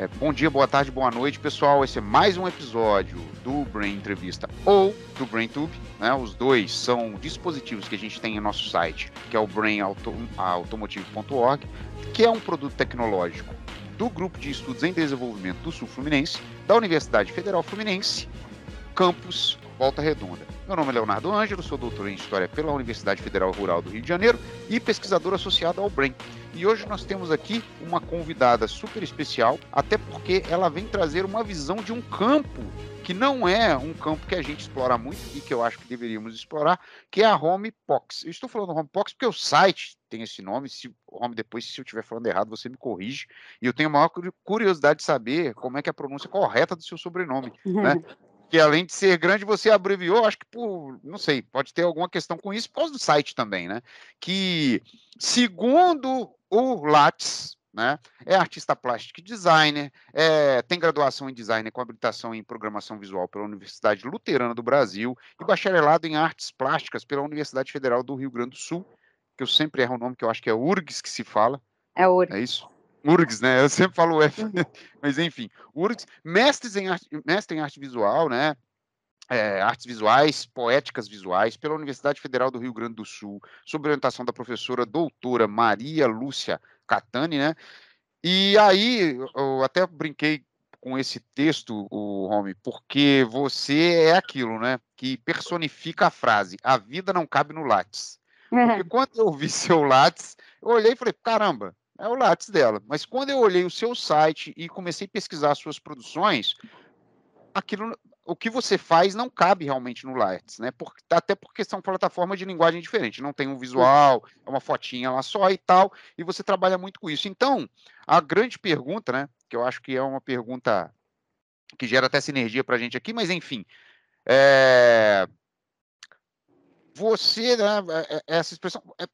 É, bom dia, boa tarde, boa noite, pessoal. Esse é mais um episódio do Brain Entrevista ou do BrainTube. Né? Os dois são dispositivos que a gente tem em nosso site, que é o brainautomotive.org, que é um produto tecnológico do Grupo de Estudos em Desenvolvimento do Sul Fluminense, da Universidade Federal Fluminense, campus Volta Redonda. Meu nome é Leonardo Ângelo, sou doutor em História pela Universidade Federal Rural do Rio de Janeiro e pesquisador associado ao BRAIN. E hoje nós temos aqui uma convidada super especial, até porque ela vem trazer uma visão de um campo que não é um campo que a gente explora muito e que eu acho que deveríamos explorar, que é a Homepox. Eu estou falando Homepox porque o site tem esse nome, se Home depois, se eu estiver falando errado, você me corrige. E eu tenho a maior curiosidade de saber como é que é a pronúncia correta do seu sobrenome, né? que além de ser grande, você abreviou, acho que por, não sei, pode ter alguma questão com isso, por causa do site também, né? Que, segundo o Lattes, né, é artista plástico e designer, é, tem graduação em design com habilitação em programação visual pela Universidade Luterana do Brasil e bacharelado em artes plásticas pela Universidade Federal do Rio Grande do Sul, que eu sempre erro o nome, que eu acho que é URGS que se fala. É URGS. É isso? URGS, né? Eu sempre falo F, uhum. mas enfim, URGS, mestres em arte, mestre em arte visual, né? É, artes visuais, poéticas visuais, pela Universidade Federal do Rio Grande do Sul, sob orientação da professora doutora Maria Lúcia Catani, né? E aí, eu até brinquei com esse texto, o Home, porque você é aquilo, né? Que personifica a frase: a vida não cabe no látis. Porque quando eu vi seu látis, eu olhei e falei: caramba, é o Lattes dela. Mas quando eu olhei o seu site e comecei a pesquisar suas produções, aquilo, o que você faz não cabe realmente no Lattes, né? Por, até porque são plataformas de linguagem diferente. Não tem um visual, é uma fotinha lá só e tal, e você trabalha muito com isso. Então, a grande pergunta, né? Que eu acho que é uma pergunta que gera até sinergia para a gente aqui, mas enfim. É... Você, né, é, é, essa expressão. É...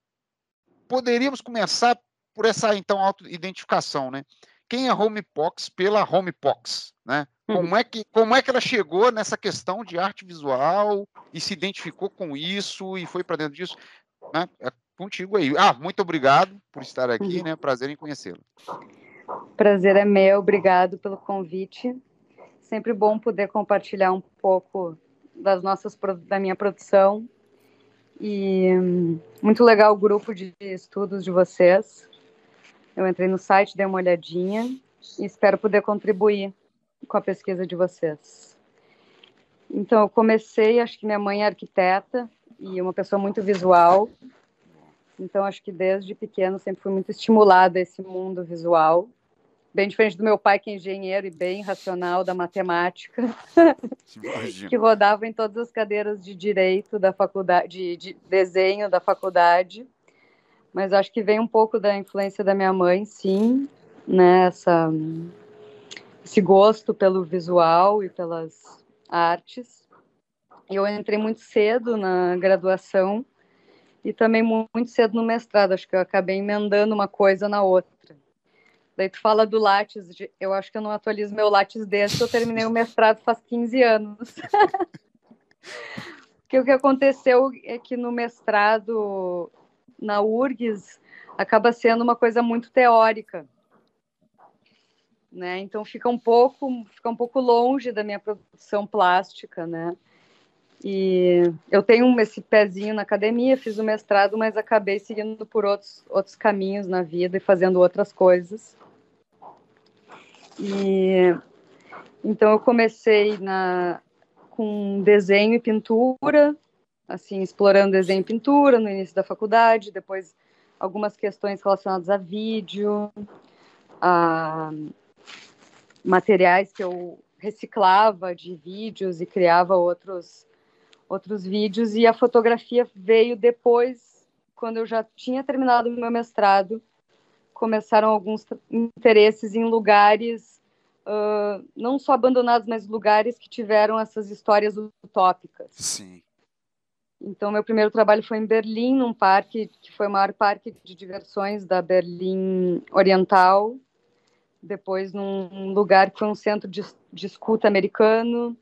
Poderíamos começar por essa então auto-identificação, né? Quem é Homepox pela Homepox, né? Uhum. Como é que como é que ela chegou nessa questão de arte visual e se identificou com isso e foi para dentro disso, né? É contigo aí. Ah, muito obrigado por estar aqui, uhum. né? Prazer em conhecê-lo. Prazer é meu, obrigado pelo convite. Sempre bom poder compartilhar um pouco das nossas da minha produção e hum, muito legal o grupo de estudos de vocês. Eu entrei no site, dei uma olhadinha e espero poder contribuir com a pesquisa de vocês. Então, eu comecei, acho que minha mãe é arquiteta e uma pessoa muito visual. Então, acho que desde pequeno sempre fui muito estimulada a esse mundo visual. Bem diferente do meu pai, que é engenheiro e bem racional da matemática, que rodava em todas as cadeiras de direito da faculdade, de, de desenho da faculdade mas acho que vem um pouco da influência da minha mãe, sim, né? Essa, esse gosto pelo visual e pelas artes. Eu entrei muito cedo na graduação e também muito cedo no mestrado. Acho que eu acabei emendando uma coisa na outra. Daí tu fala do Lattes, eu acho que eu não atualizo meu Lattes desde que eu terminei o mestrado faz 15 anos. Porque o que aconteceu é que no mestrado na URGS acaba sendo uma coisa muito teórica. Né? Então fica um pouco fica um pouco longe da minha produção plástica, né? E eu tenho esse pezinho na academia, fiz o mestrado, mas acabei seguindo por outros outros caminhos na vida e fazendo outras coisas. E então eu comecei na com desenho e pintura, assim, explorando desenho e pintura no início da faculdade, depois algumas questões relacionadas a vídeo, a materiais que eu reciclava de vídeos e criava outros outros vídeos e a fotografia veio depois quando eu já tinha terminado o meu mestrado começaram alguns interesses em lugares uh, não só abandonados mas lugares que tiveram essas histórias utópicas sim então, meu primeiro trabalho foi em Berlim, num parque que foi o maior parque de diversões da Berlim Oriental. Depois, num lugar que foi um centro de, de escuta americano.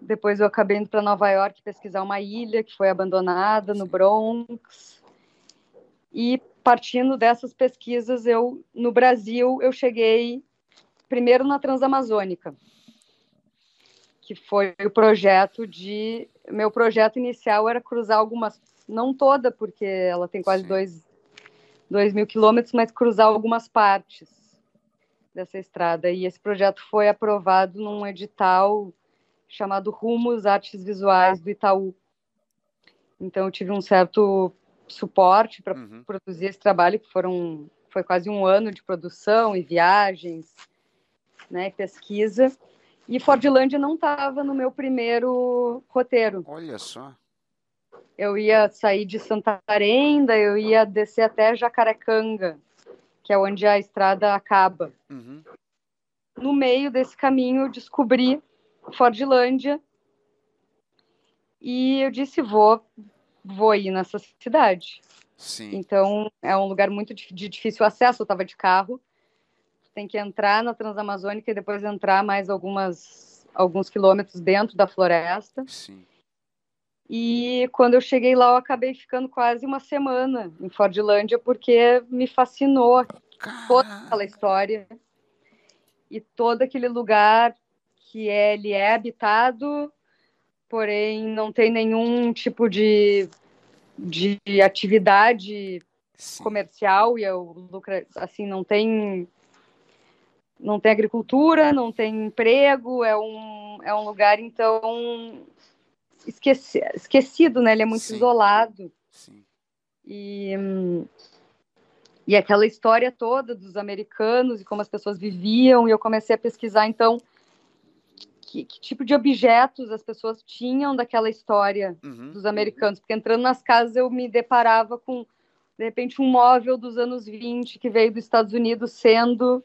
Depois, eu acabei indo para Nova York pesquisar uma ilha que foi abandonada no Bronx. E partindo dessas pesquisas, eu no Brasil eu cheguei primeiro na Transamazônica, que foi o projeto de. Meu projeto inicial era cruzar algumas, não toda, porque ela tem quase dois, dois mil quilômetros, mas cruzar algumas partes dessa estrada. E esse projeto foi aprovado num edital chamado Rumos Artes Visuais do Itaú. Então, eu tive um certo suporte para uhum. produzir esse trabalho, que foram, foi quase um ano de produção e viagens, né, pesquisa. E Fordlândia não estava no meu primeiro roteiro. Olha só. Eu ia sair de Santarém, eu ia descer até Jacarecanga, que é onde a estrada acaba. Uhum. No meio desse caminho, eu descobri Fordlândia e eu disse vou vou ir nessa cidade. Sim. Então é um lugar muito de difícil acesso. Eu estava de carro, tem que entrar na Transamazônica e depois entrar mais algumas alguns quilômetros dentro da floresta. Sim. E quando eu cheguei lá, eu acabei ficando quase uma semana em Fordlândia porque me fascinou toda aquela história e todo aquele lugar que ele é habitado, porém não tem nenhum tipo de, de atividade Sim. comercial e eu lucro, assim não tem não tem agricultura, não tem emprego, é um, é um lugar então esqueci, esquecido, né? Ele é muito Sim. isolado. Sim. E e aquela história toda dos americanos e como as pessoas viviam, e eu comecei a pesquisar então que, que, tipo de objetos as pessoas tinham daquela história uhum. dos americanos, porque entrando nas casas eu me deparava com, de repente, um móvel dos anos 20 que veio dos Estados Unidos sendo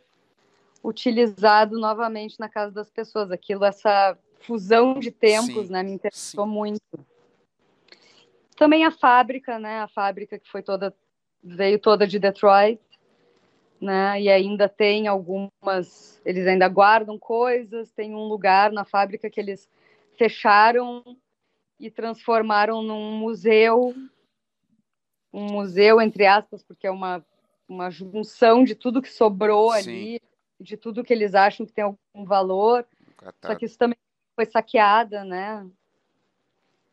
utilizado novamente na casa das pessoas. Aquilo, essa fusão de tempos, sim, né, me interessou sim. muito. Também a fábrica, né, a fábrica que foi toda, veio toda de Detroit, né? E ainda tem algumas, eles ainda guardam coisas, tem um lugar na fábrica que eles fecharam e transformaram num museu, um museu entre aspas, porque é uma uma junção de tudo que sobrou Sim. ali, de tudo que eles acham que tem algum valor. Só que isso também foi saqueada, né?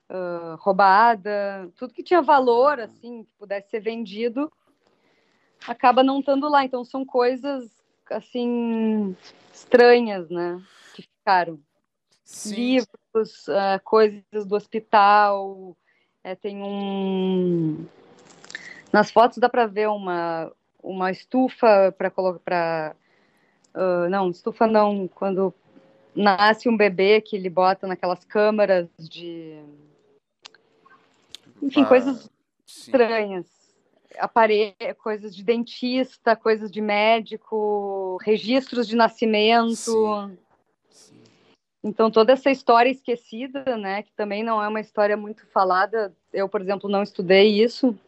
Uh, roubada, tudo que tinha valor, assim, que pudesse ser vendido, acaba não estando lá. Então são coisas assim estranhas, né? Que ficaram. Sim. Livros, uh, coisas do hospital. É, tem um. Nas fotos dá para ver uma, uma estufa para colocar. Uh, não, estufa não. Quando nasce um bebê que ele bota naquelas câmaras de. Enfim, ah, coisas sim. estranhas aparelho, coisas de dentista, coisas de médico, registros de nascimento. Sim. Sim. Então toda essa história esquecida, né, que também não é uma história muito falada. Eu, por exemplo, não estudei isso,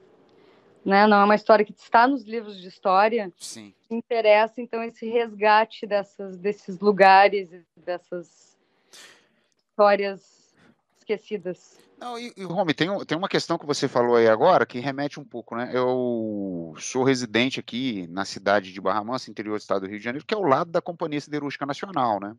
né? Não é uma história que está nos livros de história. Sim. Interessa então esse resgate dessas desses lugares, dessas histórias esquecidas. Não, e, e Rome, tem, tem uma questão que você falou aí agora que remete um pouco, né? Eu sou residente aqui na cidade de Barra Mansa, interior do estado do Rio de Janeiro, que é ao lado da Companhia Siderúrgica Nacional, né?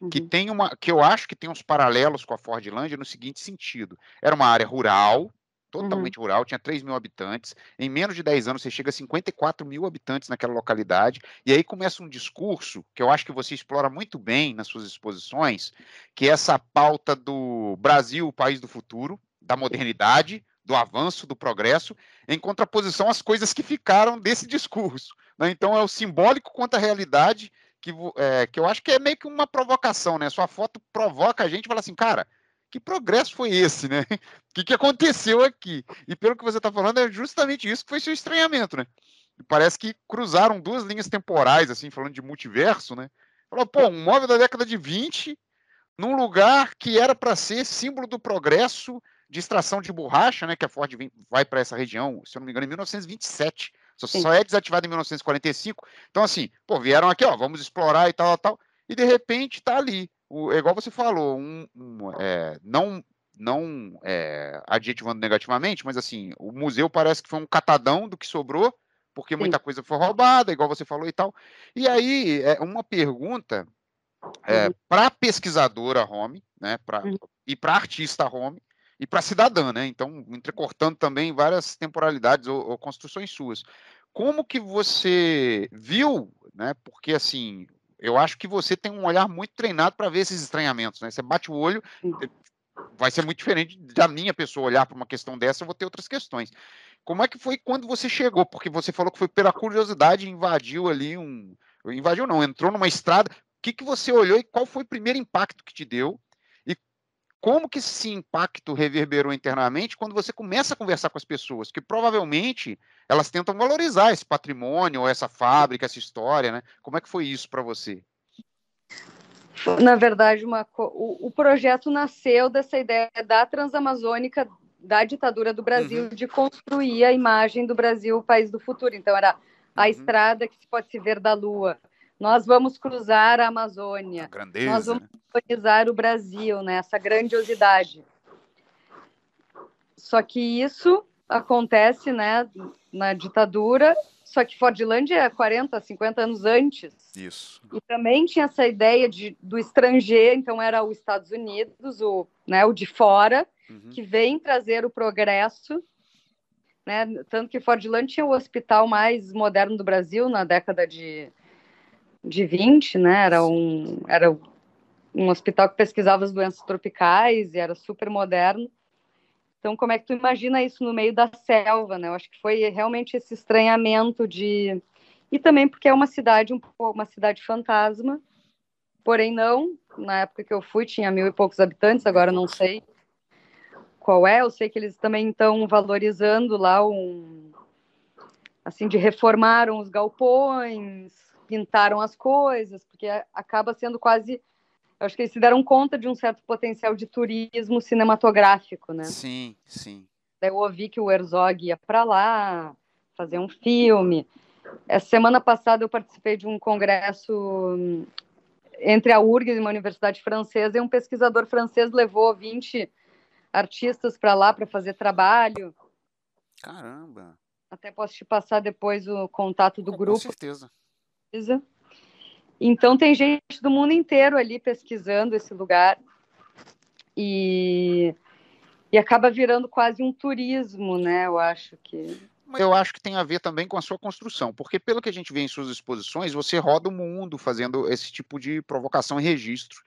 Uhum. Que tem uma, que eu acho que tem uns paralelos com a Fordlândia no seguinte sentido: era uma área rural, totalmente uhum. rural, tinha 3 mil habitantes. Em menos de 10 anos, você chega a 54 mil habitantes naquela localidade. E aí começa um discurso que eu acho que você explora muito bem nas suas exposições, que é essa pauta do Brasil, o país do futuro, da modernidade, do avanço, do progresso, em contraposição às coisas que ficaram desse discurso. Né? Então, é o simbólico quanto à realidade. Que, é, que eu acho que é meio que uma provocação, né? Sua foto provoca a gente e fala assim, cara, que progresso foi esse, né? O que, que aconteceu aqui? E pelo que você está falando, é justamente isso que foi seu estranhamento, né? Parece que cruzaram duas linhas temporais, assim, falando de multiverso, né? Falou, pô, um móvel da década de 20, num lugar que era para ser símbolo do progresso de extração de borracha, né? Que a Ford vai para essa região, se eu não me engano, em 1927. Só, só é desativada em 1945. Então, assim, pô, vieram aqui, ó, vamos explorar e tal, tal. E de repente tá ali o, é igual você falou, um, um é, não não é, adjetivando negativamente, mas assim, o museu parece que foi um catadão do que sobrou, porque muita Sim. coisa foi roubada, igual você falou e tal. E aí, é uma pergunta é, uhum. para pesquisadora home, né, pra, uhum. e para artista home, e para cidadã, né? Então, entrecortando também várias temporalidades ou, ou, construções suas. Como que você viu, né? Porque assim, eu acho que você tem um olhar muito treinado para ver esses estranhamentos, né? Você bate o olho, vai ser muito diferente da minha pessoa olhar para uma questão dessa, eu vou ter outras questões. Como é que foi quando você chegou? Porque você falou que foi pela curiosidade invadiu ali um. Invadiu não, entrou numa estrada. O que, que você olhou e qual foi o primeiro impacto que te deu? Como que esse impacto reverberou internamente quando você começa a conversar com as pessoas? Que provavelmente elas tentam valorizar esse patrimônio, essa fábrica, essa história, né? Como é que foi isso para você? Na verdade, uma, o, o, projeto nasceu dessa ideia da Transamazônica, da ditadura do Brasil, uhum. de construir a imagem do Brasil, o país do futuro. Então, era a uhum. estrada que se pode se ver da Lua. Nós vamos cruzar a Amazônia. A grandeza, nós vamos colonizar o Brasil, né? essa grandiosidade. Só que isso acontece né, na ditadura só que Fordlândia é 40, 50 anos antes. Isso. E também tinha essa ideia de, do estrangeiro, então era os Estados Unidos, o, né, o de fora, uhum. que vem trazer o progresso. Né? Tanto que Fordlândia tinha o hospital mais moderno do Brasil na década de, de 20, né? Era um, era um hospital que pesquisava as doenças tropicais e era super moderno. Então, como é que tu imagina isso no meio da selva, né? Eu acho que foi realmente esse estranhamento de e também porque é uma cidade um uma cidade fantasma, porém não. Na época que eu fui tinha mil e poucos habitantes, agora não sei qual é. Eu sei que eles também estão valorizando lá um assim de reformaram os galpões, pintaram as coisas, porque acaba sendo quase eu acho que eles se deram conta de um certo potencial de turismo cinematográfico, né? Sim, sim. Daí eu ouvi que o Herzog ia para lá fazer um filme. Essa semana passada eu participei de um congresso hum, entre a URGS e uma universidade francesa e um pesquisador francês levou 20 artistas para lá para fazer trabalho. Caramba! Até posso te passar depois o contato do grupo. Com certeza. Então tem gente do mundo inteiro ali pesquisando esse lugar e, e acaba virando quase um turismo, né? Eu acho que. Eu acho que tem a ver também com a sua construção, porque pelo que a gente vê em suas exposições, você roda o mundo fazendo esse tipo de provocação e registro.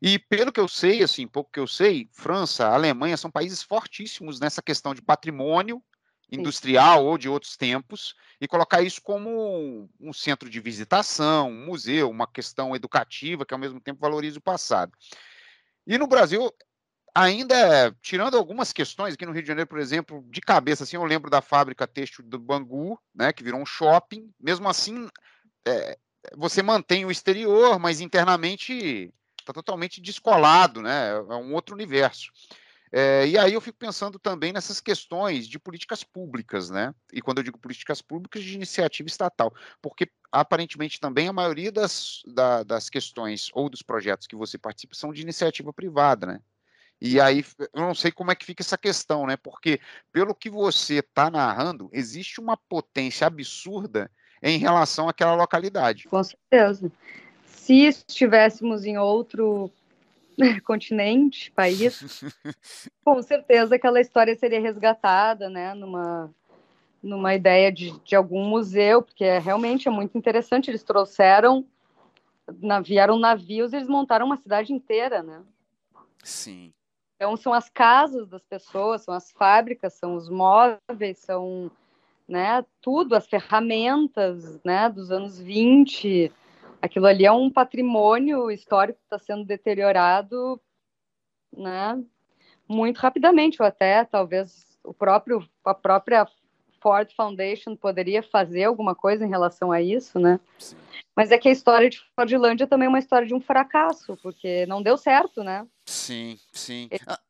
E pelo que eu sei, assim, pouco que eu sei, França, Alemanha são países fortíssimos nessa questão de patrimônio industrial Sim. ou de outros tempos e colocar isso como um centro de visitação, um museu, uma questão educativa que ao mesmo tempo valorize o passado. E no Brasil, ainda tirando algumas questões aqui no Rio de Janeiro, por exemplo, de cabeça assim, eu lembro da fábrica têxtil do Bangu, né, que virou um shopping. Mesmo assim, é, você mantém o exterior, mas internamente está totalmente descolado, né? É um outro universo. É, e aí eu fico pensando também nessas questões de políticas públicas, né? E quando eu digo políticas públicas, de iniciativa estatal, porque aparentemente também a maioria das, da, das questões ou dos projetos que você participa são de iniciativa privada, né? E aí eu não sei como é que fica essa questão, né? Porque pelo que você está narrando, existe uma potência absurda em relação àquela localidade. Com certeza. Se estivéssemos em outro continente, país, com certeza aquela história seria resgatada, né, numa, numa ideia de, de algum museu, porque é, realmente é muito interessante. Eles trouxeram, na, vieram navios, eles montaram uma cidade inteira, né? Sim. Então são as casas das pessoas, são as fábricas, são os móveis, são, né, tudo, as ferramentas, né, dos anos 20, aquilo ali é um patrimônio histórico que está sendo deteriorado, né, muito rapidamente, ou até talvez o próprio a própria Ford Foundation poderia fazer alguma coisa em relação a isso, né? Sim. Mas é que a história de Fordlândia também é uma história de um fracasso, porque não deu certo, né? Sim, sim. Eles, ah,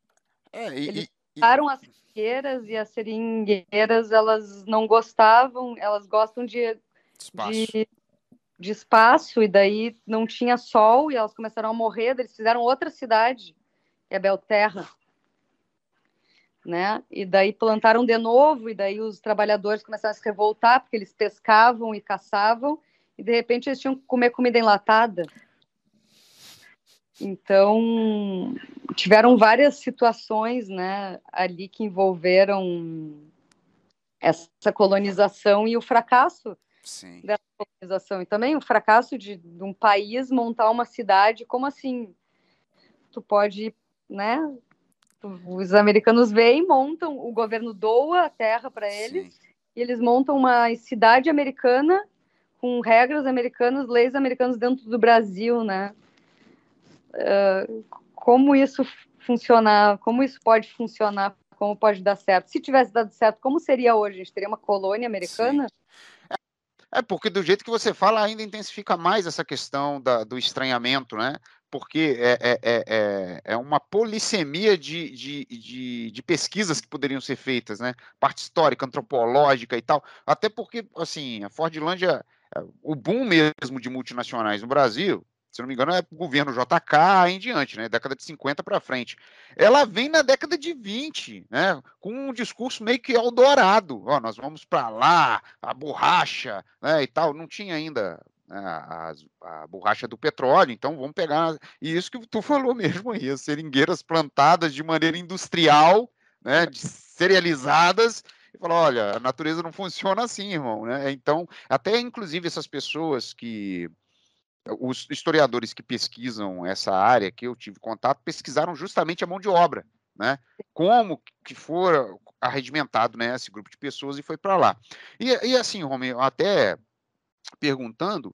é, e, eles e, as seringueiras e as seringueiras, elas não gostavam, elas gostam de, de de espaço e daí não tinha sol e elas começaram a morrer, eles fizeram outra cidade, que é Belterra. né? E daí plantaram de novo, e daí os trabalhadores começaram a se revoltar, porque eles pescavam e caçavam, e de repente eles tinham que comer comida enlatada. Então, tiveram várias situações, né, ali que envolveram essa colonização e o fracasso Sim. dessa colonização. E também o fracasso de, de, um país montar uma cidade, como assim? Tu pode, né? Os americanos vêm, montam, o governo doa a terra para eles, Sim. e eles montam uma cidade americana com regras americanas, leis americanas dentro do Brasil, né? Uh, como isso funcionar, como isso pode funcionar, como pode dar certo. Se tivesse dado certo, como seria hoje? A gente teria uma colônia americana? É, porque do jeito que você fala, ainda intensifica mais essa questão da, do estranhamento, né? Porque é, é, é, é, é uma polissemia de, de, de, de, pesquisas que poderiam ser feitas, né? Parte histórica, antropológica e tal. Até porque, assim, a Fordlândia, é, o boom mesmo de multinacionais no Brasil, se não me engano, é o governo JK em diante, né? Década de 50 para frente. Ela vem na década de 20, né? Com um discurso meio que eldorado. Ó, nós vamos para lá, a borracha, né? E tal. Não tinha ainda né, a, a, borracha do petróleo, então vamos pegar. E isso que tu falou mesmo aí, as seringueiras plantadas de maneira industrial, né? De cerealizadas e falou: olha, a natureza não funciona assim, irmão. Né? Então, até inclusive essas pessoas que os historiadores que pesquisam essa área que eu tive contato pesquisaram justamente a mão de obra, né? Como que for arregimentado, né, esse grupo de pessoas e foi para lá. E, e assim, Romeu, até perguntando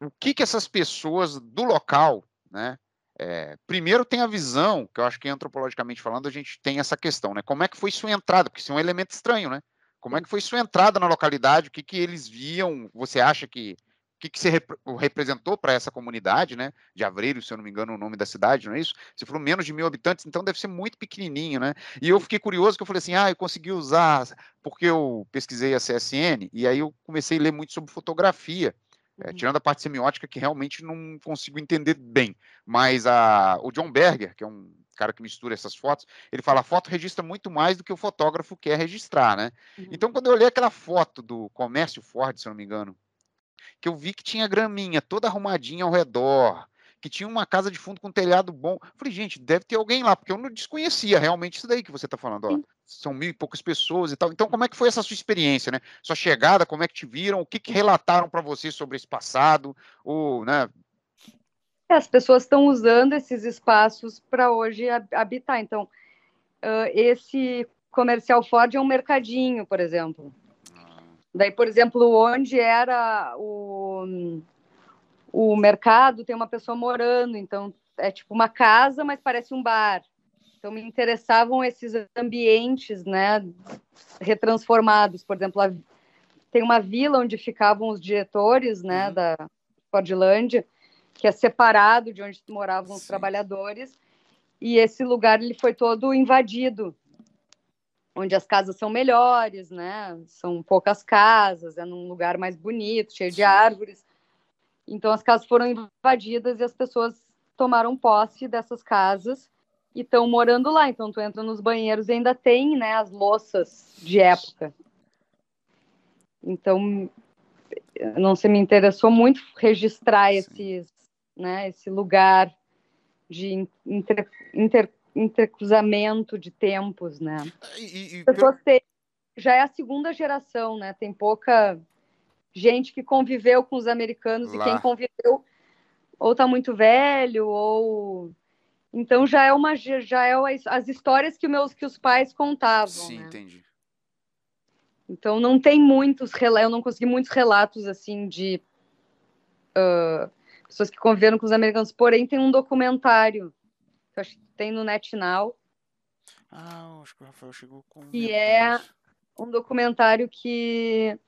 o que que essas pessoas do local, né? É, primeiro tem a visão, que eu acho que antropologicamente falando a gente tem essa questão, né? Como é que foi sua entrada? Porque isso é um elemento estranho, né? Como é que foi sua entrada na localidade? O que que eles viam? Você acha que que, que você rep representou para essa comunidade, né? De Avreiro, se eu não me engano, o nome da cidade, não é isso? Você falou menos de mil habitantes, então deve ser muito pequenininho, né? E eu fiquei curioso que eu falei assim, ah, eu consegui usar, porque eu pesquisei a CSN, e aí eu comecei a ler muito sobre fotografia. É, tirando a parte semiótica que realmente não consigo entender bem, mas a, o John Berger, que é um cara que mistura essas fotos, ele fala a foto registra muito mais do que o fotógrafo quer registrar, né? Uhum. Então, quando eu olhei aquela foto do comércio Ford, se eu não me engano, que eu vi que tinha graminha toda arrumadinha ao redor, que tinha uma casa de fundo com telhado bom. Falei, gente, deve ter alguém lá, porque eu não desconhecia realmente isso daí que você está falando. Ó. São mil e poucas pessoas e tal. Então, como é que foi essa sua experiência, né? Sua chegada, como é que te viram? O que, que relataram para você sobre esse passado? Ou, né? É, as pessoas estão usando esses espaços para hoje habitar. Então, uh, esse comercial Ford é um mercadinho, por exemplo. Daí, por exemplo, onde era o, o mercado, tem uma pessoa morando, então é tipo uma casa, mas parece um bar. Então me interessavam esses ambientes, né, retransformados. Por exemplo, a, tem uma vila onde ficavam os diretores, né, uhum. da Fordlândia, que é separado de onde moravam os Sim. trabalhadores, e esse lugar ele foi todo invadido onde as casas são melhores, né? São poucas casas, é num lugar mais bonito, cheio de árvores. Então as casas foram invadidas e as pessoas tomaram posse dessas casas e estão morando lá. Então tu entra nos banheiros e ainda tem, né, as louças de época. Então não se me interessou muito registrar esses, né, esse lugar de inter, inter intercruzamento de tempos, né? E, e, pessoas têm, já é a segunda geração, né? Tem pouca gente que conviveu com os americanos Lá. e quem conviveu ou tá muito velho ou então já é uma já é as histórias que meus que os pais contavam. Sim, né? entendi. Então não tem muitos eu não consegui muitos relatos assim de uh, pessoas que conviveram com os americanos. Porém tem um documentário que eu acho que tem no NetNow. Ah, acho que o Rafael chegou com. Que é um documentário que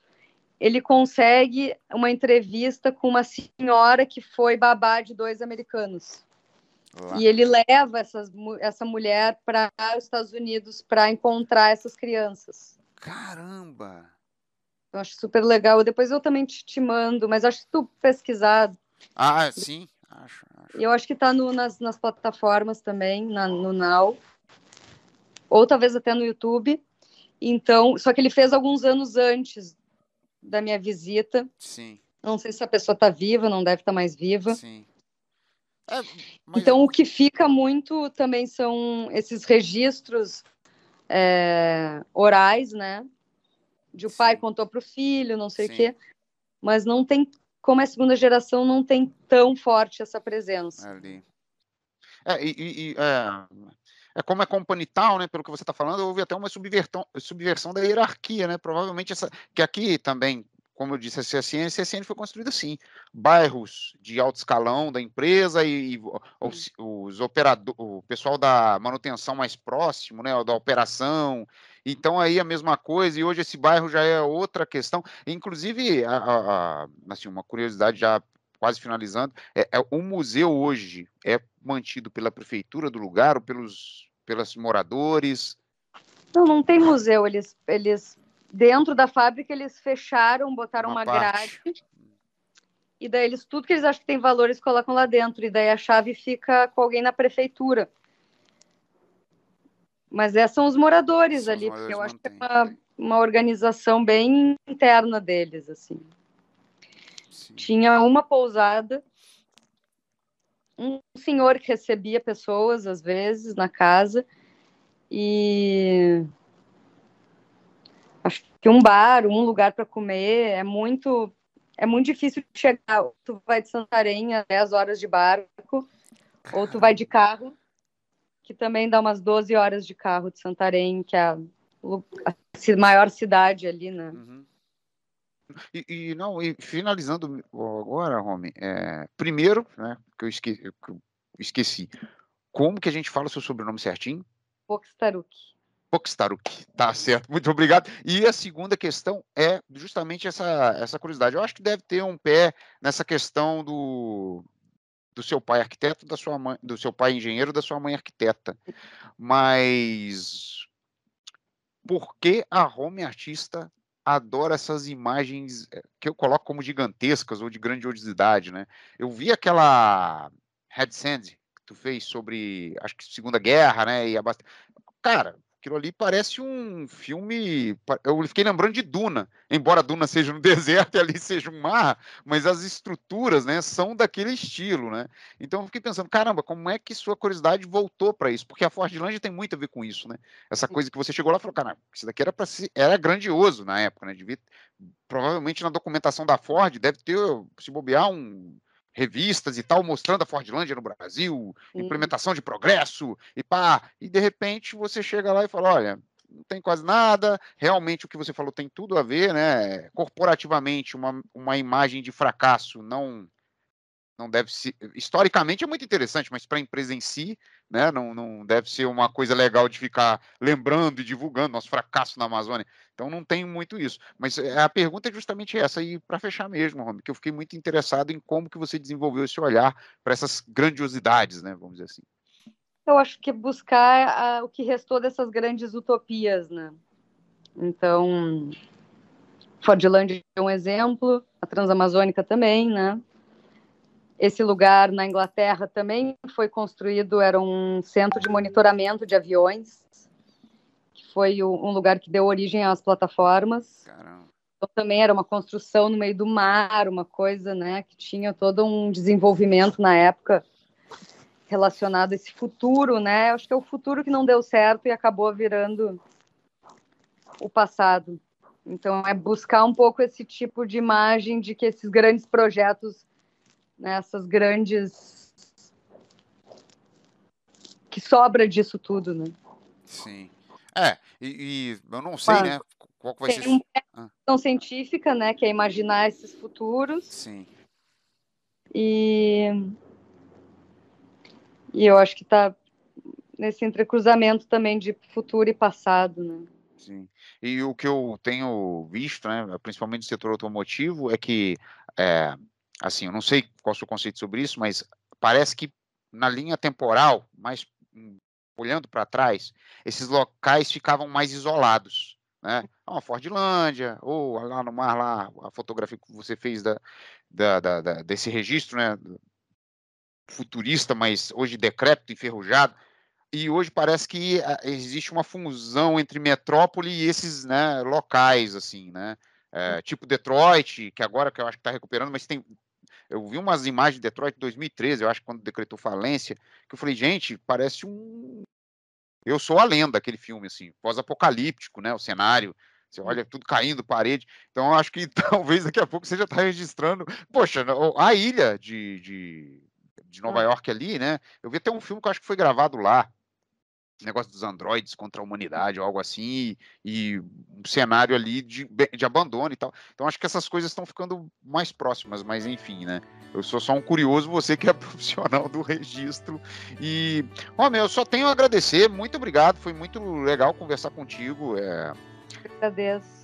ele consegue uma entrevista com uma senhora que foi babá de dois americanos. Olá. E ele leva essas, essa mulher para os Estados Unidos para encontrar essas crianças. Caramba! Eu acho super legal. Depois eu também te, te mando, mas acho que tu pesquisar. Ah, sim. Acho, acho. Eu acho que está nas, nas plataformas também, na, no Now. ou talvez até no YouTube. Então, só que ele fez alguns anos antes da minha visita. Sim. Não sei se a pessoa está viva, não deve estar tá mais viva. Sim. É, mas... Então, o que fica muito também são esses registros é, orais, né? De o pai contou para o filho, não sei o quê. Mas não tem, como é segunda geração, não tem tão forte essa presença. Ali. É, e, e é, é como é company town, né? Pelo que você está falando, houve até uma subversão, subversão da hierarquia, né? Provavelmente essa que aqui também como eu disse, a CSN, a CSN foi construída assim, bairros de alto escalão da empresa e, e os, os operadores, o pessoal da manutenção mais próximo, né, da operação, então aí a mesma coisa, e hoje esse bairro já é outra questão, inclusive, a, a, a, assim, uma curiosidade já quase finalizando, é, é, o museu hoje é mantido pela prefeitura do lugar ou pelos, pelos moradores? Não, não tem museu, eles, eles dentro da fábrica eles fecharam, botaram uma, uma grade. E daí eles, tudo que eles acham que tem valor, eles colocam lá dentro. E daí a chave fica com alguém na prefeitura. Mas esses são os moradores ali, porque eu acho que é uma, uma organização bem interna deles, assim. Sim. Tinha uma pousada, um senhor que recebia pessoas, às vezes, na casa, e acho que um bar, um lugar para comer é muito é muito difícil de chegar. Tu vai de Santarém a 10 horas de barco, ou tu vai de carro, que também dá umas 12 horas de carro de Santarém, que é a, a maior cidade ali, né? Uhum. E, e, não, e finalizando agora, Romy, é, primeiro, né, que eu, esque, que eu esqueci, como que a gente fala o seu sobrenome certinho? Poxtaruk. Pokstaruk. Tá certo, muito obrigado. E a segunda questão é justamente essa, essa curiosidade. Eu acho que deve ter um pé nessa questão do, do seu pai arquiteto, da sua mãe, do seu pai engenheiro, da sua mãe arquiteta. Mas por que a Home Artista adora essas imagens eh, que eu coloco como gigantescas ou de grandiosidade, né? Eu vi aquela Red que tu fez sobre, acho que Segunda Guerra, né? E a cara, Aquilo ali parece um filme. Eu fiquei lembrando de Duna, embora Duna seja no deserto e ali seja um mar, mas as estruturas, né, são daquele estilo, né? Então eu fiquei pensando, caramba, como é que sua curiosidade voltou para isso? Porque a Fordland tem muito a ver com isso, né? Essa coisa que você chegou lá e falou, caramba, isso daqui era para ser, era grandioso na época, né? Devia, provavelmente na documentação da Ford deve ter, se bobear, um revistas e tal, mostrando a Fordlândia no Brasil, Sim. implementação de progresso, e pá, e de repente você chega lá e fala, olha, não tem quase nada, realmente o que você falou tem tudo a ver, né? Corporativamente, uma, uma imagem de fracasso não não deve ser. Historicamente é muito interessante, mas para a empresa em si, né, não, não deve ser uma coisa legal de ficar lembrando e divulgando nosso fracasso na Amazônia. Então não tem muito isso. Mas eh, a pergunta é justamente essa, e para fechar mesmo, Romy, que eu fiquei muito interessado em como que você desenvolveu esse olhar para essas grandiosidades, né? Vamos dizer assim. Eu acho que buscar a, o que restou dessas grandes utopias, né? Então, Fordland é um exemplo, a Transamazônica também, né? Esse lugar na Inglaterra também foi construído, era um centro de monitoramento de aviões, que foi um lugar que deu origem às plataformas. Então, também era uma construção no meio do mar, uma coisa, né, que tinha todo um desenvolvimento na época relacionado a esse futuro, né? Acho que é o futuro que não deu certo e acabou virando o passado. Então, é buscar um pouco esse tipo de imagem de que esses grandes projetos nessas grandes que sobra disso tudo, né? Sim. É, e, e eu não sei, Mas, né? Qual vai tem ser. Uma questão científica, né? Que é imaginar esses futuros. Sim. E, e eu acho que está nesse entrecruzamento também de futuro e passado, né? Sim. E o que eu tenho visto, né, principalmente no setor automotivo, é que é, assim, eu não sei qual é o seu conceito sobre isso, mas parece que na linha temporal, mais olhando para trás, esses locais ficavam mais isolados, né? Uma Fordlândia, ou lá no mar, lá, a fotografia que você fez da, da, da, da desse registro, né? Futurista, mas hoje decrépito, enferrujado. e hoje parece que ah, existe uma fusão entre metrópole e esses né, locais, assim, né? É, tipo Detroit, que agora que eu acho que está recuperando, mas tem. Eu vi umas imagens de Detroit em 2013, eu acho quando decretou falência, que eu falei, gente, parece um. Eu sou a lenda, aquele filme, assim, pós-apocalíptico, né? O cenário. Você olha tudo caindo, parede. Então, eu acho que talvez daqui a pouco você já está registrando. Poxa, a ilha de, de, de Nova hum. York ali, né? Eu vi até um filme que eu acho que foi gravado lá negócio dos androides contra a humanidade ou algo assim, e, e um cenário ali de, de abandono e tal. Então acho que essas coisas estão ficando mais próximas, mas enfim, né? Eu sou só um curioso, você que é profissional do registro. E, homem, eu só tenho a agradecer, muito obrigado, foi muito legal conversar contigo. É... Agradeço.